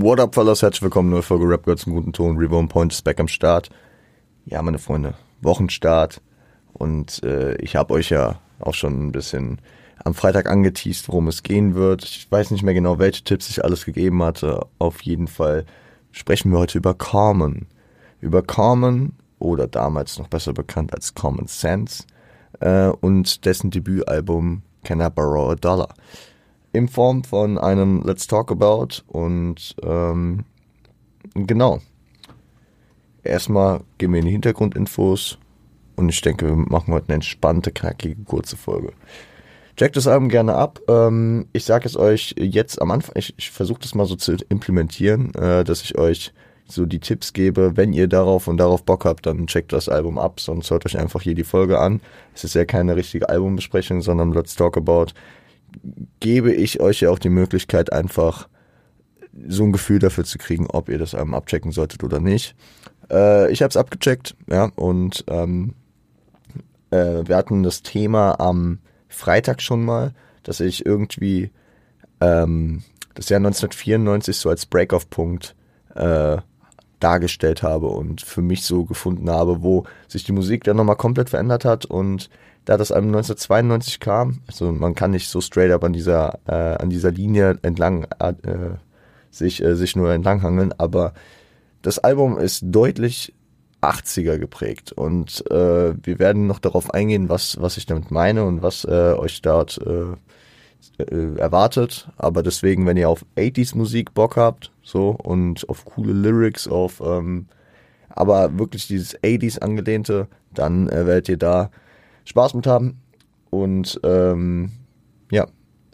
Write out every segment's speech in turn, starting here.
What up, Fellas? Herzlich willkommen, neue Folge Rap Girls zum guten Ton. Reborn Point ist back am Start. Ja, meine Freunde, Wochenstart. Und äh, ich habe euch ja auch schon ein bisschen am Freitag angeteased, worum es gehen wird. Ich weiß nicht mehr genau, welche Tipps ich alles gegeben hatte. Auf jeden Fall sprechen wir heute über Carmen. Über Carmen oder damals noch besser bekannt als Common Sense äh, und dessen Debütalbum Can I Borrow a Dollar? In Form von einem Let's Talk About und ähm, genau. Erstmal gehen wir in die Hintergrundinfos und ich denke, wir machen heute eine entspannte, knackige, kurze Folge. Checkt das Album gerne ab. Ähm, ich sage es euch jetzt am Anfang, ich, ich versuche das mal so zu implementieren, äh, dass ich euch so die Tipps gebe. Wenn ihr darauf und darauf Bock habt, dann checkt das Album ab, sonst hört euch einfach hier die Folge an. Es ist ja keine richtige Albumbesprechung, sondern Let's Talk About gebe ich euch ja auch die Möglichkeit, einfach so ein Gefühl dafür zu kriegen, ob ihr das Album abchecken solltet oder nicht. Äh, ich habe es abgecheckt, ja, und ähm, äh, wir hatten das Thema am Freitag schon mal, dass ich irgendwie ähm, das Jahr 1994 so als Break-off-Punkt äh, dargestellt habe und für mich so gefunden habe, wo sich die Musik dann nochmal komplett verändert hat und da das Album 1992 kam, also man kann nicht so straight up an dieser, äh, an dieser Linie entlang äh, sich, äh, sich nur entlanghangeln, aber das Album ist deutlich 80er geprägt und äh, wir werden noch darauf eingehen, was, was ich damit meine und was äh, euch dort äh, erwartet. Aber deswegen, wenn ihr auf 80s Musik Bock habt, so und auf coole Lyrics, auf ähm, aber wirklich dieses 80s angelehnte, dann werdet ihr da Spaß mit haben. Und ähm, ja,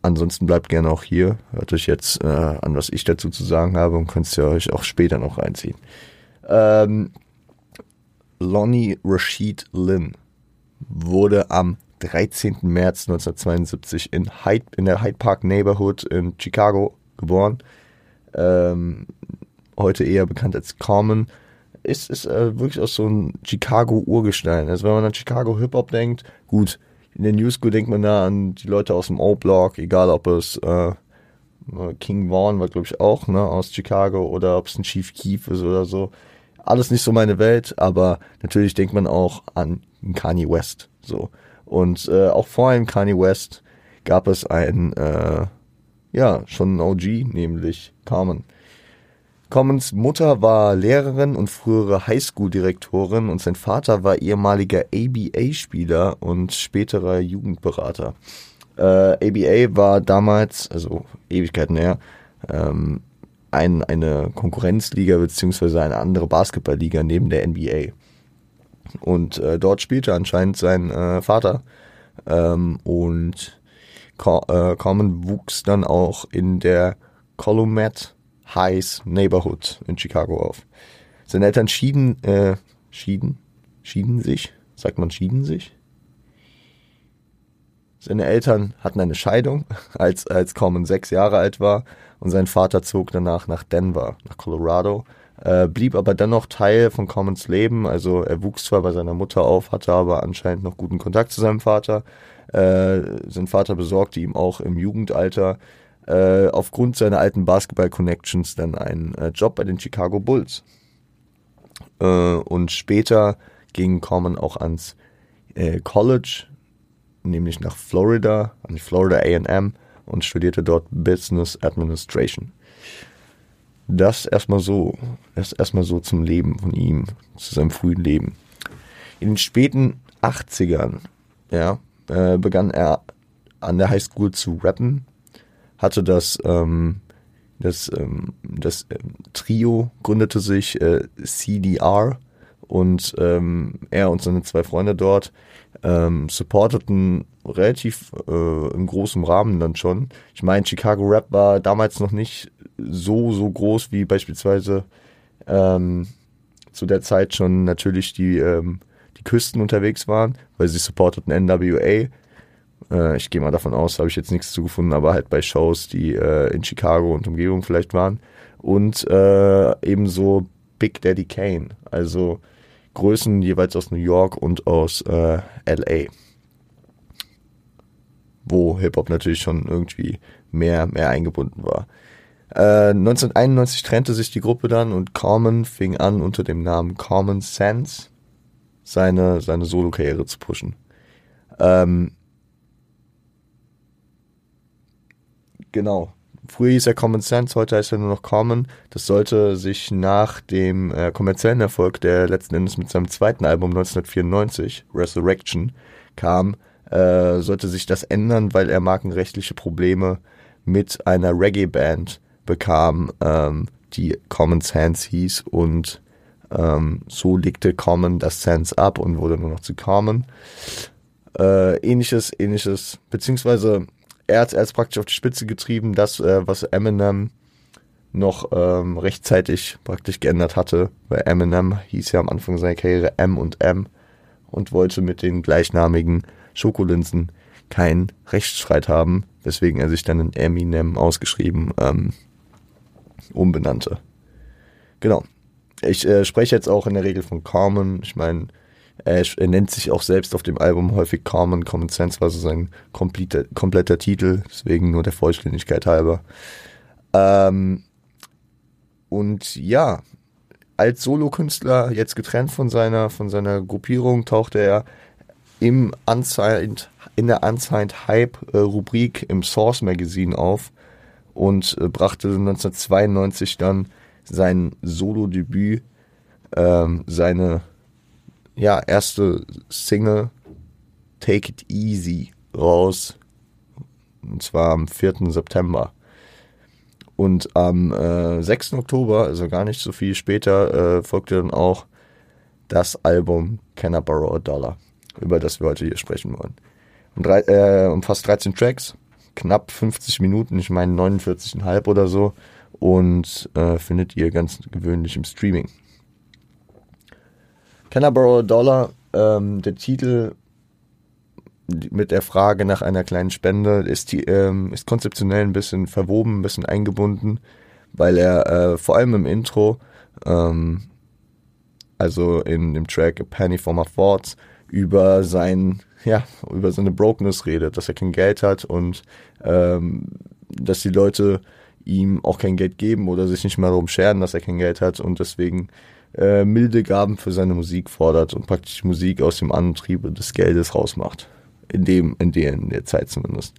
ansonsten bleibt gerne auch hier. Hört euch jetzt äh, an, was ich dazu zu sagen habe und könnt ihr euch auch später noch reinziehen. Ähm, Lonnie Rashid Lynn wurde am 13. März 1972 in, Hyde, in der Hyde Park Neighborhood in Chicago geboren. Ähm, heute eher bekannt als Common ist, ist äh, wirklich auch so ein Chicago-Urgestein. Also wenn man an Chicago Hip-Hop denkt, gut, in der New School denkt man da an die Leute aus dem O-Block, egal ob es äh, King Vaughn war, glaube ich, auch, ne, aus Chicago oder ob es ein Chief Keef ist oder so. Alles nicht so meine Welt, aber natürlich denkt man auch an Kanye West. So. Und äh, auch vor allem Kanye West gab es ein, äh, ja, schon ein OG, nämlich Carmen. Commons Mutter war Lehrerin und frühere Highschool-Direktorin und sein Vater war ehemaliger ABA-Spieler und späterer Jugendberater. Äh, ABA war damals, also Ewigkeiten her, ähm, ein, eine Konkurrenzliga beziehungsweise eine andere Basketballliga neben der NBA. Und äh, dort spielte anscheinend sein äh, Vater. Ähm, und Co äh, Common wuchs dann auch in der Columet Highs Neighborhood in Chicago auf. Seine Eltern schieden, äh, schieden, schieden sich, sagt man schieden sich? Seine Eltern hatten eine Scheidung, als, als Common sechs Jahre alt war und sein Vater zog danach nach Denver, nach Colorado, äh, blieb aber dennoch Teil von Commons Leben, also er wuchs zwar bei seiner Mutter auf, hatte aber anscheinend noch guten Kontakt zu seinem Vater. Äh, sein Vater besorgte ihm auch im Jugendalter äh, aufgrund seiner alten Basketball-Connections dann einen äh, Job bei den Chicago Bulls. Äh, und später ging Common auch ans äh, College, nämlich nach Florida, an die Florida AM und studierte dort Business Administration. Das erstmal so, das erstmal so zum Leben von ihm, zu seinem frühen Leben. In den späten 80ern, ja, äh, begann er an der Highschool zu rappen hatte das, ähm, das, ähm, das ähm, Trio gründete sich äh, CDR und ähm, er und seine zwei Freunde dort ähm, supporteten relativ äh, in großem Rahmen dann schon. Ich meine, Chicago Rap war damals noch nicht so, so groß wie beispielsweise ähm, zu der Zeit schon natürlich die, die Küsten unterwegs waren, weil sie supporteten NWA, äh, ich gehe mal davon aus, habe ich jetzt nichts zugefunden, aber halt bei Shows, die äh, in Chicago und Umgebung vielleicht waren. Und äh, ebenso Big Daddy Kane, also Größen jeweils aus New York und aus äh, LA. Wo Hip-Hop natürlich schon irgendwie mehr, mehr eingebunden war. Äh, 1991 trennte sich die Gruppe dann und Common fing an, unter dem Namen Common Sense seine, seine Solo-Karriere zu pushen. Ähm, genau. Früher hieß er Common Sense, heute heißt er nur noch Common. Das sollte sich nach dem äh, kommerziellen Erfolg, der letzten Endes mit seinem zweiten Album 1994, Resurrection, kam, äh, sollte sich das ändern, weil er markenrechtliche Probleme mit einer Reggae-Band bekam, ähm, die Common Sense hieß und ähm, so legte Common das Sense ab und wurde nur noch zu Common. Äh, ähnliches, ähnliches, beziehungsweise er hat es praktisch auf die Spitze getrieben, das, äh, was Eminem noch ähm, rechtzeitig praktisch geändert hatte, weil Eminem hieß ja am Anfang seiner Karriere M und M und wollte mit den gleichnamigen Schokolinsen keinen Rechtsstreit haben, weswegen er sich dann in Eminem ausgeschrieben ähm, umbenannte. Genau. Ich äh, spreche jetzt auch in der Regel von Common. Ich meine, er, er, nennt sich auch selbst auf dem Album häufig Common. Common Sense war so sein kompletter, kompletter Titel, deswegen nur der Vollständigkeit halber. Ähm, und ja, als Solokünstler, jetzt getrennt von seiner, von seiner Gruppierung, tauchte er im Unsigned, in der Unsigned Hype-Rubrik im Source Magazine auf und äh, brachte 1992 dann sein Solo-Debüt, ähm, seine ja, erste Single Take It Easy raus. Und zwar am 4. September. Und am äh, 6. Oktober, also gar nicht so viel später, äh, folgte dann auch das Album Can I Borrow a Dollar, über das wir heute hier sprechen wollen. Um, drei, äh, umfasst 13 Tracks, knapp 50 Minuten, ich meine 49,5 oder so und äh, findet ihr ganz gewöhnlich im Streaming. Can dollar? Ähm, der Titel mit der Frage nach einer kleinen Spende ist, die, ähm, ist konzeptionell ein bisschen verwoben, ein bisschen eingebunden, weil er äh, vor allem im Intro, ähm, also in dem Track A Penny for My Thoughts, über sein, ja, über seine Brokenness redet, dass er kein Geld hat und ähm, dass die Leute ihm auch kein Geld geben oder sich nicht mal darum scheren, dass er kein Geld hat und deswegen äh, milde Gaben für seine Musik fordert und praktisch Musik aus dem Antrieb des Geldes rausmacht. In dem, in der, in der Zeit zumindest.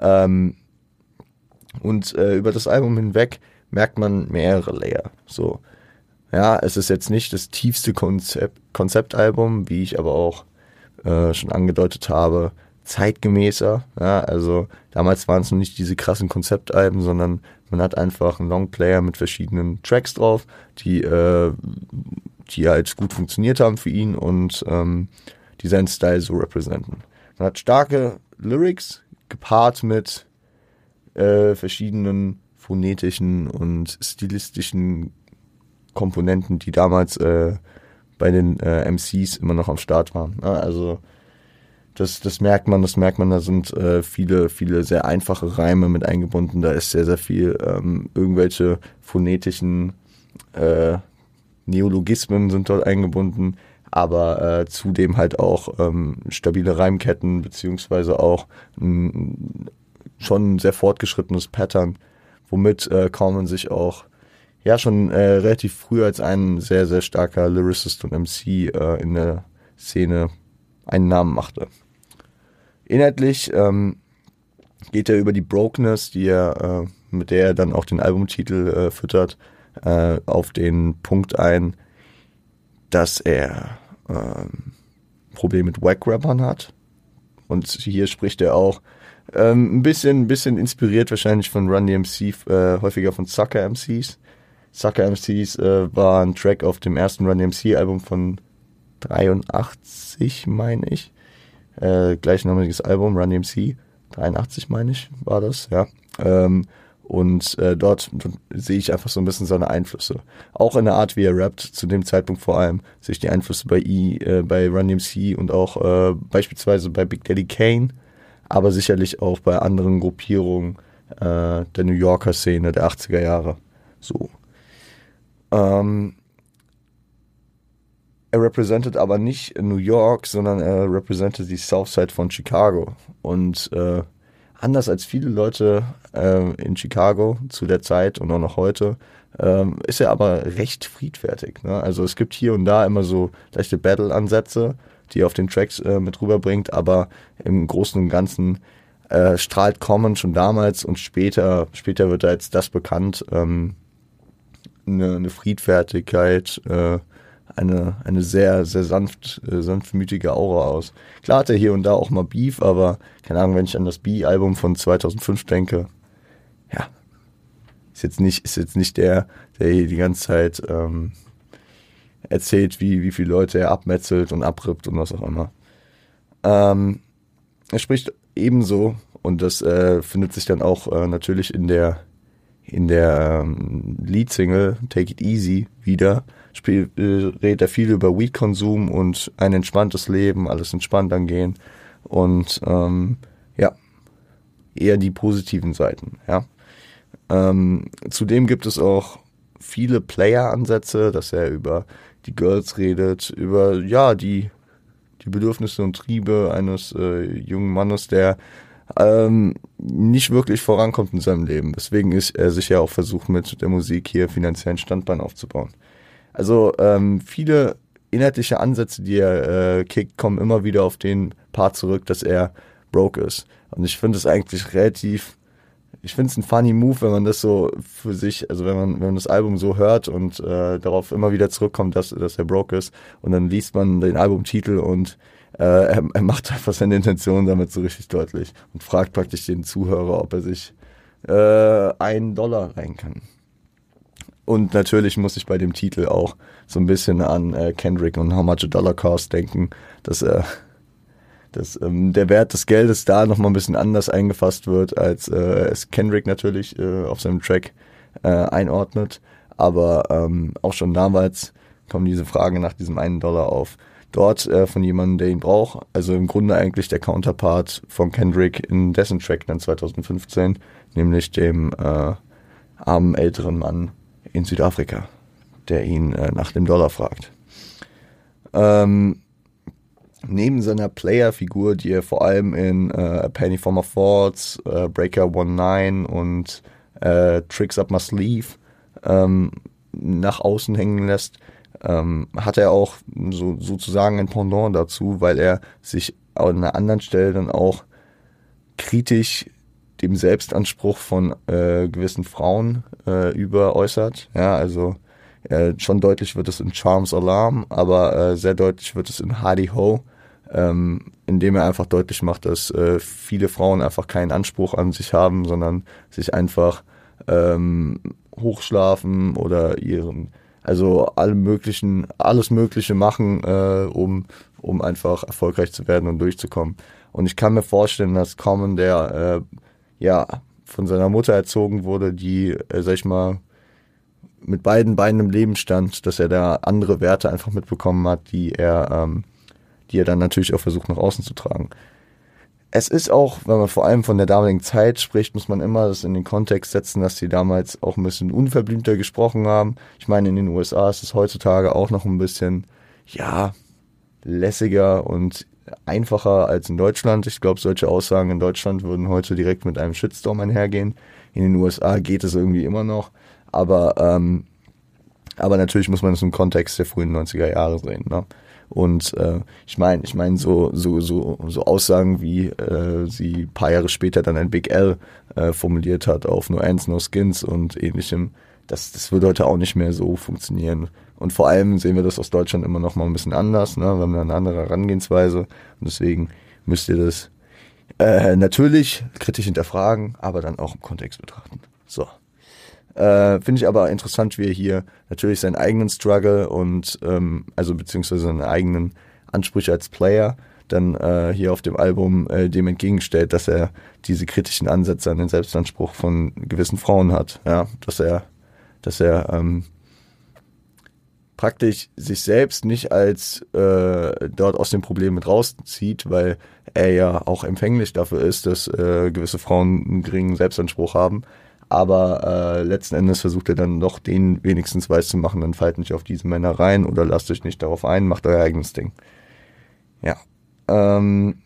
Ähm, und äh, über das Album hinweg merkt man mehrere Layer. So, ja, es ist jetzt nicht das tiefste Konzept, Konzeptalbum, wie ich aber auch äh, schon angedeutet habe, zeitgemäßer. Ja, also damals waren es noch nicht diese krassen Konzeptalben, sondern man hat einfach einen Longplayer mit verschiedenen Tracks drauf, die, äh, die halt gut funktioniert haben für ihn und ähm, die seinen Style so repräsentieren. Man hat starke Lyrics gepaart mit äh, verschiedenen phonetischen und stilistischen Komponenten, die damals äh, bei den äh, MCs immer noch am Start waren. Ja, also das, das merkt man, das merkt man, da sind äh, viele, viele sehr einfache Reime mit eingebunden. Da ist sehr, sehr viel ähm, irgendwelche phonetischen äh, Neologismen sind dort eingebunden, aber äh, zudem halt auch ähm, stabile Reimketten, beziehungsweise auch ein, schon ein sehr fortgeschrittenes Pattern, womit äh, Common sich auch ja schon äh, relativ früh als ein sehr, sehr starker Lyricist und MC äh, in der Szene einen Namen machte. Inhaltlich ähm, geht er über die Brokenness, die er, äh, mit der er dann auch den Albumtitel äh, füttert, äh, auf den Punkt ein, dass er ähm, Probleme mit Wack-Rappern hat. Und hier spricht er auch ähm, ein bisschen, ein bisschen inspiriert wahrscheinlich von Run DMC, äh, häufiger von Sucker MCs. Sucker MCs äh, war ein Track auf dem ersten Run DMC Album von 83, meine ich äh, gleichnamiges Album, Run DMC, 83 meine ich, war das, ja. Ähm, und äh, dort sehe ich einfach so ein bisschen seine Einflüsse. Auch in der Art, wie er rappt, zu dem Zeitpunkt vor allem, sehe ich die Einflüsse bei, e, äh, bei Run DMC und auch äh, beispielsweise bei Big Daddy Kane, aber sicherlich auch bei anderen Gruppierungen äh, der New Yorker Szene der 80er Jahre. So. Ähm, er repräsentiert aber nicht New York, sondern er repräsentiert die Southside von Chicago. Und äh, anders als viele Leute äh, in Chicago zu der Zeit und auch noch heute. Ähm, ist er aber recht friedfertig. Ne? Also es gibt hier und da immer so leichte Battle-Ansätze, die er auf den Tracks äh, mit rüberbringt, aber im Großen und Ganzen äh, strahlt Common schon damals und später, später wird er als das bekannt, ähm, eine, eine Friedfertigkeit, äh, eine, eine sehr, sehr sanft, äh, sanftmütige Aura aus. Klar hat er hier und da auch mal Beef, aber keine Ahnung, wenn ich an das B-Album von 2005 denke, ja, ist jetzt nicht, ist jetzt nicht der, der hier die ganze Zeit ähm, erzählt, wie, wie viele Leute er abmetzelt und abrippt und was auch immer. Ähm, er spricht ebenso, und das äh, findet sich dann auch äh, natürlich in der in der ähm, Lead-Single Take It Easy wieder, spiel, äh, redet er viel über Weed-Konsum und ein entspanntes Leben, alles entspannt angehen und ähm, ja, eher die positiven Seiten, ja. Ähm, zudem gibt es auch viele Player-Ansätze, dass er über die Girls redet, über ja die die Bedürfnisse und Triebe eines äh, jungen Mannes, der ähm, nicht wirklich vorankommt in seinem Leben. Deswegen ist er sich ja auch versucht, mit der Musik hier finanziellen Standbein aufzubauen. Also ähm, viele inhaltliche Ansätze, die er äh, kickt, kommen immer wieder auf den Part zurück, dass er broke ist. Und ich finde es eigentlich relativ, ich finde es ein funny Move, wenn man das so für sich, also wenn man, wenn man das Album so hört und äh, darauf immer wieder zurückkommt, dass, dass er broke ist. Und dann liest man den Albumtitel und äh, er, er macht einfach seine Intention damit so richtig deutlich und fragt praktisch den Zuhörer, ob er sich äh, einen Dollar rein kann. Und natürlich muss ich bei dem Titel auch so ein bisschen an äh, Kendrick und How Much a Dollar Cost denken, dass, äh, dass ähm, der Wert des Geldes da nochmal ein bisschen anders eingefasst wird, als äh, es Kendrick natürlich äh, auf seinem Track äh, einordnet. Aber ähm, auch schon damals kommen diese Fragen nach diesem einen Dollar auf dort äh, von jemandem, der ihn braucht. Also im Grunde eigentlich der Counterpart von Kendrick in dessen Track dann 2015, nämlich dem äh, armen älteren Mann in Südafrika, der ihn äh, nach dem Dollar fragt. Ähm, neben seiner Player-Figur, die er vor allem in äh, Penny for My Thoughts, äh, Breaker 19 und äh, Tricks Up My Sleeve ähm, nach außen hängen lässt, ähm, hat er auch so, sozusagen ein Pendant dazu, weil er sich an einer anderen Stelle dann auch kritisch dem Selbstanspruch von äh, gewissen Frauen äh, über äußert. Ja, also äh, schon deutlich wird es in Charms Alarm, aber äh, sehr deutlich wird es in Hardy Ho, ähm, indem er einfach deutlich macht, dass äh, viele Frauen einfach keinen Anspruch an sich haben, sondern sich einfach ähm, hochschlafen oder ihren also alle möglichen, alles Mögliche machen, äh, um, um einfach erfolgreich zu werden und durchzukommen. Und ich kann mir vorstellen, dass Common, der äh, ja von seiner Mutter erzogen wurde, die, äh, sag ich mal, mit beiden Beinen im Leben stand, dass er da andere Werte einfach mitbekommen hat, die er, ähm, die er dann natürlich auch versucht nach außen zu tragen es ist auch, wenn man vor allem von der damaligen Zeit spricht, muss man immer das in den Kontext setzen, dass sie damals auch ein bisschen unverblümter gesprochen haben. Ich meine, in den USA ist es heutzutage auch noch ein bisschen, ja, lässiger und einfacher als in Deutschland. Ich glaube, solche Aussagen in Deutschland würden heute direkt mit einem Shitstorm einhergehen. In den USA geht es irgendwie immer noch. Aber, ähm, aber natürlich muss man es im Kontext der frühen 90er Jahre sehen. Ne? Und äh, ich meine, ich meine so so so so Aussagen wie äh, sie paar Jahre später dann ein Big L äh, formuliert hat auf No Ends No Skins und ähnlichem. Das das würde heute auch nicht mehr so funktionieren. Und vor allem sehen wir das aus Deutschland immer noch mal ein bisschen anders. Ne? Wir haben eine andere Herangehensweise und deswegen müsst ihr das äh, natürlich kritisch hinterfragen, aber dann auch im Kontext betrachten. So. Äh, Finde ich aber interessant, wie er hier natürlich seinen eigenen Struggle und ähm, also beziehungsweise seine eigenen Ansprüche als Player dann äh, hier auf dem Album äh, dem entgegenstellt, dass er diese kritischen Ansätze an den Selbstanspruch von gewissen Frauen hat, ja, dass er, dass er ähm, praktisch sich selbst nicht als äh, dort aus dem Problem mit rauszieht, weil er ja auch empfänglich dafür ist, dass äh, gewisse Frauen einen geringen Selbstanspruch haben, aber äh, letzten Endes versucht er dann doch den wenigstens weiß zu machen, dann fallt nicht auf diese Männer rein oder lasst euch nicht darauf ein, macht euer eigenes Ding. Ja. Ähm,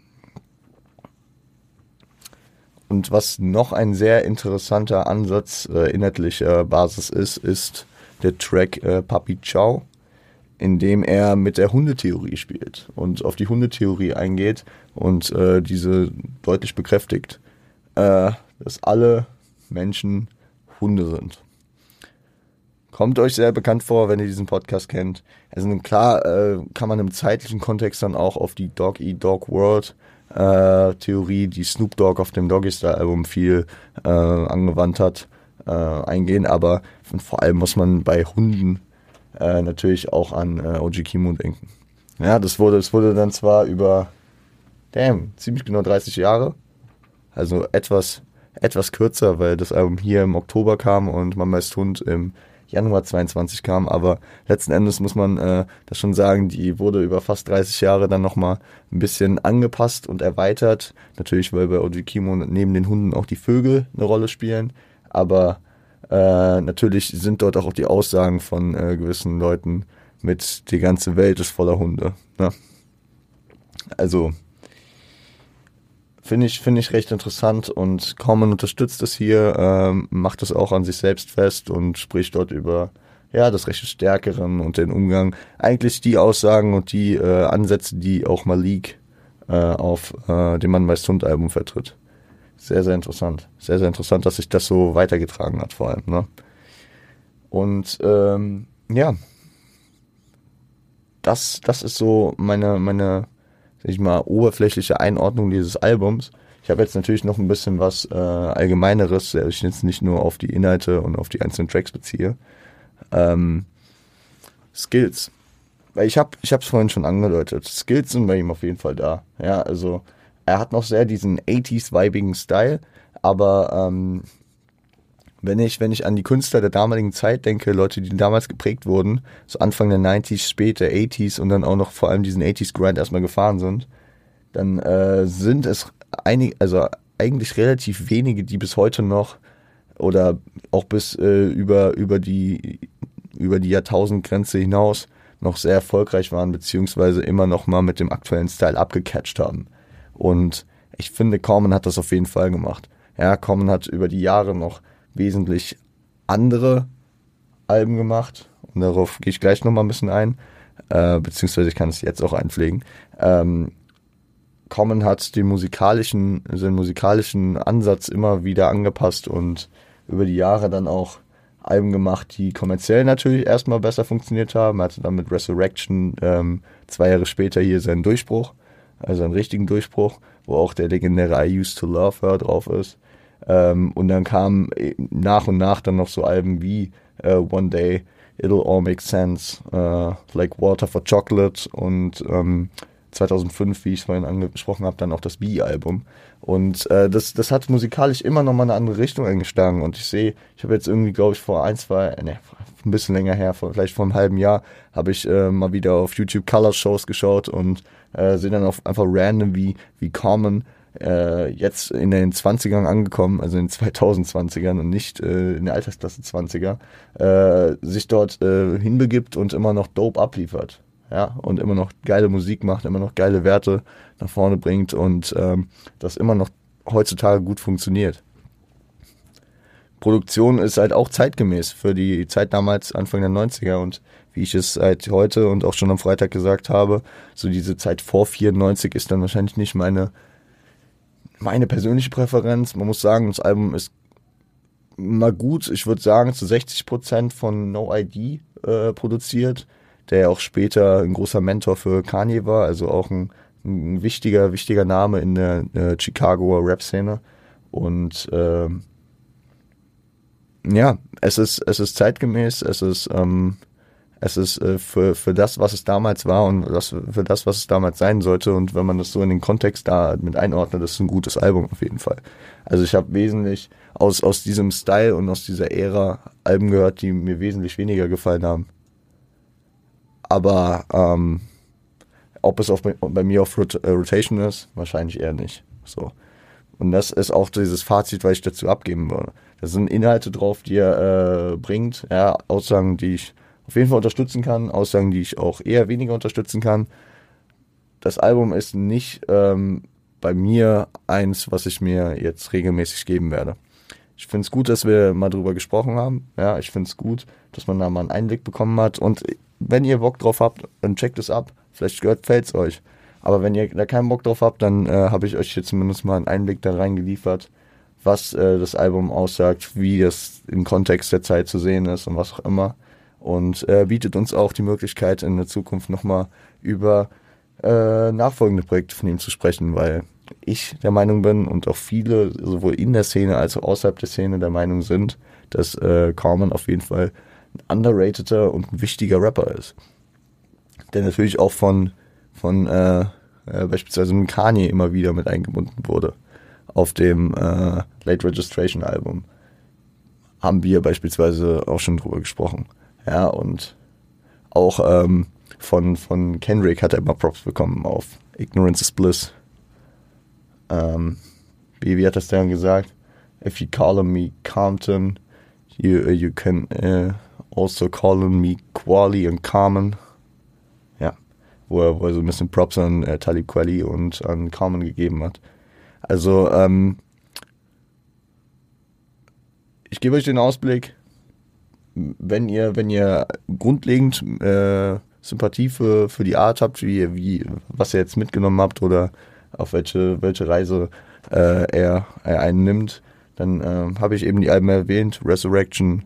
und was noch ein sehr interessanter Ansatz äh, inhaltlicher Basis ist, ist der Track äh, Papi Ciao, in dem er mit der Hundetheorie spielt und auf die Hundetheorie eingeht und äh, diese deutlich bekräftigt, äh, dass alle Menschen Hunde sind. Kommt euch sehr bekannt vor, wenn ihr diesen Podcast kennt. Also klar äh, kann man im zeitlichen Kontext dann auch auf die Dog Eat Dog World äh, Theorie, die Snoop Dogg auf dem Doggy Style Album viel äh, angewandt hat, äh, eingehen. Aber vor allem muss man bei Hunden äh, natürlich auch an äh, OG Kimo denken. Ja, das wurde, das wurde dann zwar über, damn, ziemlich genau 30 Jahre, also etwas, etwas kürzer, weil das Album hier im Oktober kam und Mama ist Hund im Januar 22 kam, aber letzten Endes muss man äh, das schon sagen, die wurde über fast 30 Jahre dann nochmal ein bisschen angepasst und erweitert. Natürlich, weil bei Ojikimo neben den Hunden auch die Vögel eine Rolle spielen, aber äh, natürlich sind dort auch die Aussagen von äh, gewissen Leuten mit, die ganze Welt ist voller Hunde. Ne? Also, Finde ich, finde ich recht interessant und Common unterstützt es hier, ähm, macht es auch an sich selbst fest und spricht dort über ja, das Recht des Stärkeren und den Umgang. Eigentlich die Aussagen und die äh, Ansätze, die auch Malik äh, auf äh, dem Mann weiß Hund Album vertritt. Sehr, sehr interessant. Sehr, sehr interessant, dass sich das so weitergetragen hat, vor allem. Ne? Und ähm, ja, das, das ist so meine, meine sag ich mal, oberflächliche Einordnung dieses Albums. Ich habe jetzt natürlich noch ein bisschen was äh, Allgemeineres, der ich jetzt nicht nur auf die Inhalte und auf die einzelnen Tracks beziehe. Ähm, Skills. Weil ich habe ich vorhin schon angedeutet. Skills sind bei ihm auf jeden Fall da. Ja, also er hat noch sehr diesen 80s-vibigen Style, aber ähm, wenn ich, wenn ich an die Künstler der damaligen Zeit denke, Leute, die damals geprägt wurden, so Anfang der 90s, später 80s und dann auch noch vor allem diesen 80s Grind erstmal gefahren sind, dann äh, sind es einige, also eigentlich relativ wenige, die bis heute noch oder auch bis äh, über, über die, über die Jahrtausendgrenze hinaus noch sehr erfolgreich waren, beziehungsweise immer noch mal mit dem aktuellen Style abgecatcht haben. Und ich finde, Common hat das auf jeden Fall gemacht. Ja, Common hat über die Jahre noch wesentlich andere Alben gemacht. Und darauf gehe ich gleich nochmal ein bisschen ein. Äh, beziehungsweise ich kann es jetzt auch einpflegen. Ähm, Common hat den musikalischen, seinen musikalischen Ansatz immer wieder angepasst und über die Jahre dann auch Alben gemacht, die kommerziell natürlich erstmal besser funktioniert haben. Er hatte dann mit Resurrection ähm, zwei Jahre später hier seinen Durchbruch, also einen richtigen Durchbruch, wo auch der legendäre I Used to Love Her drauf ist. Ähm, und dann kamen äh, nach und nach dann noch so Alben wie uh, One Day, It'll All Make Sense, uh, Like Water for Chocolate und ähm, 2005, wie ich es vorhin angesprochen habe, dann auch das B-Album. Und äh, das, das hat musikalisch immer noch mal eine andere Richtung eingeschlagen. Und ich sehe, ich habe jetzt irgendwie, glaube ich, vor ein, zwei, ne, ein bisschen länger her, vor, vielleicht vor einem halben Jahr, habe ich äh, mal wieder auf YouTube Color-Shows geschaut und äh, sehe dann auch einfach random, wie, wie Common äh, jetzt in den 20ern angekommen, also in den 2020ern und nicht äh, in der Altersklasse 20er, äh, sich dort äh, hinbegibt und immer noch dope abliefert. Ja, und immer noch geile Musik macht, immer noch geile Werte nach vorne bringt und ähm, das immer noch heutzutage gut funktioniert. Produktion ist halt auch zeitgemäß für die Zeit damals, Anfang der 90er und wie ich es seit heute und auch schon am Freitag gesagt habe, so diese Zeit vor 94 ist dann wahrscheinlich nicht meine meine persönliche Präferenz. Man muss sagen, das Album ist mal gut, ich würde sagen, zu 60 Prozent von No ID äh, produziert, der ja auch später ein großer Mentor für Kanye war, also auch ein, ein wichtiger, wichtiger Name in der äh, Chicagoer Rap-Szene. Und äh, ja, es ist, es ist zeitgemäß, es ist ähm, es ist äh, für, für das, was es damals war und das, für das, was es damals sein sollte. Und wenn man das so in den Kontext da mit einordnet, ist ein gutes Album auf jeden Fall. Also ich habe wesentlich aus, aus diesem Style und aus dieser Ära Alben gehört, die mir wesentlich weniger gefallen haben. Aber ähm, ob es auf, bei mir auf Rot äh, Rotation ist, wahrscheinlich eher nicht. So. Und das ist auch dieses Fazit, was ich dazu abgeben würde. Da sind Inhalte drauf, die er äh, bringt, ja, Aussagen, die ich auf jeden Fall unterstützen kann, Aussagen, die ich auch eher weniger unterstützen kann. Das Album ist nicht ähm, bei mir eins, was ich mir jetzt regelmäßig geben werde. Ich finde es gut, dass wir mal drüber gesprochen haben. Ja, ich finde es gut, dass man da mal einen Einblick bekommen hat. Und wenn ihr Bock drauf habt, dann checkt es ab. Vielleicht gefällt es euch. Aber wenn ihr da keinen Bock drauf habt, dann äh, habe ich euch hier zumindest mal einen Einblick da reingeliefert, was äh, das Album aussagt, wie das im Kontext der Zeit zu sehen ist und was auch immer. Und äh, bietet uns auch die Möglichkeit, in der Zukunft nochmal über äh, nachfolgende Projekte von ihm zu sprechen, weil ich der Meinung bin und auch viele, sowohl in der Szene als auch außerhalb der Szene, der Meinung sind, dass äh, Carmen auf jeden Fall underrateder und ein wichtiger Rapper ist. Der natürlich auch von, von äh, äh, beispielsweise Kanye immer wieder mit eingebunden wurde. Auf dem äh, Late Registration Album haben wir beispielsweise auch schon drüber gesprochen. Ja, und auch ähm, von, von Kendrick hat er immer Props bekommen auf Ignorance is Bliss. Ähm, wie, wie hat das dann gesagt? If you call me Compton, you, you can uh, also call me Quali und Carmen. Ja, wo er, wo er so ein bisschen Props an äh, Talib Kweli und an Carmen gegeben hat. Also, ähm, ich gebe euch den Ausblick, wenn ihr, wenn ihr grundlegend äh, Sympathie für, für die Art habt, wie, wie, was ihr jetzt mitgenommen habt oder auf welche, welche Reise äh, er, er einen nimmt, dann äh, habe ich eben die Alben erwähnt, Resurrection,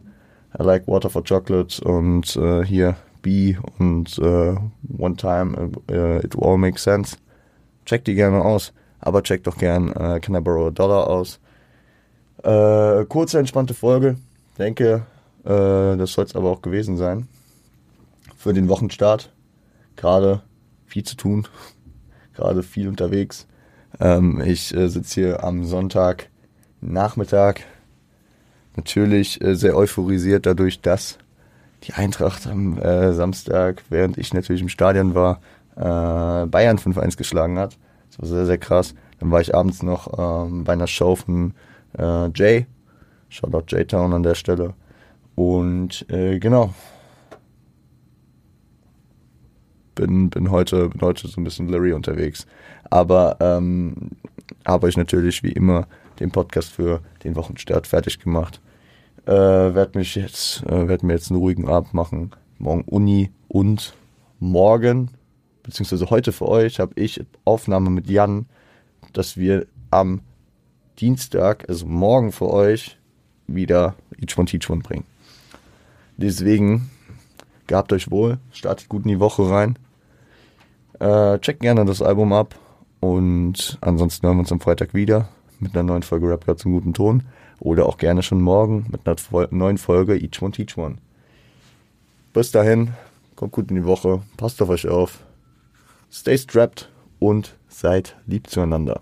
I Like Water for Chocolate und äh, hier B und äh, One Time äh, It All Makes Sense. Checkt die gerne aus, aber checkt doch gern äh, Can I Borrow a Dollar aus. Äh, kurze, entspannte Folge. Denke, äh, das soll es aber auch gewesen sein. Für den Wochenstart. Gerade viel zu tun. Gerade viel unterwegs. Ähm, ich äh, sitze hier am Sonntag Nachmittag. Natürlich äh, sehr euphorisiert dadurch, dass die Eintracht am äh, Samstag, während ich natürlich im Stadion war, äh, Bayern 5-1 geschlagen hat. Das war sehr, sehr krass. Dann war ich abends noch ähm, bei einer Show von äh, Jay. Shoutout J-Town an der Stelle. Und äh, genau. Bin, bin, heute, bin heute so ein bisschen Larry unterwegs. Aber ähm, habe euch natürlich wie immer den Podcast für den Wochenstart fertig gemacht. Äh, werde mich jetzt, äh, werde mir jetzt einen ruhigen Abend machen. Morgen Uni und morgen, beziehungsweise heute für euch, habe ich Aufnahme mit Jan, dass wir am Dienstag, also morgen für euch, wieder Each One Teach One bringen. Deswegen, gehabt euch wohl, startet gut in die Woche rein. Äh, checkt gerne das Album ab und ansonsten hören wir uns am Freitag wieder mit einer neuen Folge Rap zum guten Ton oder auch gerne schon morgen mit einer neuen Folge Each One Teach One. Bis dahin, kommt gut in die Woche, passt auf euch auf, stay strapped und seid lieb zueinander.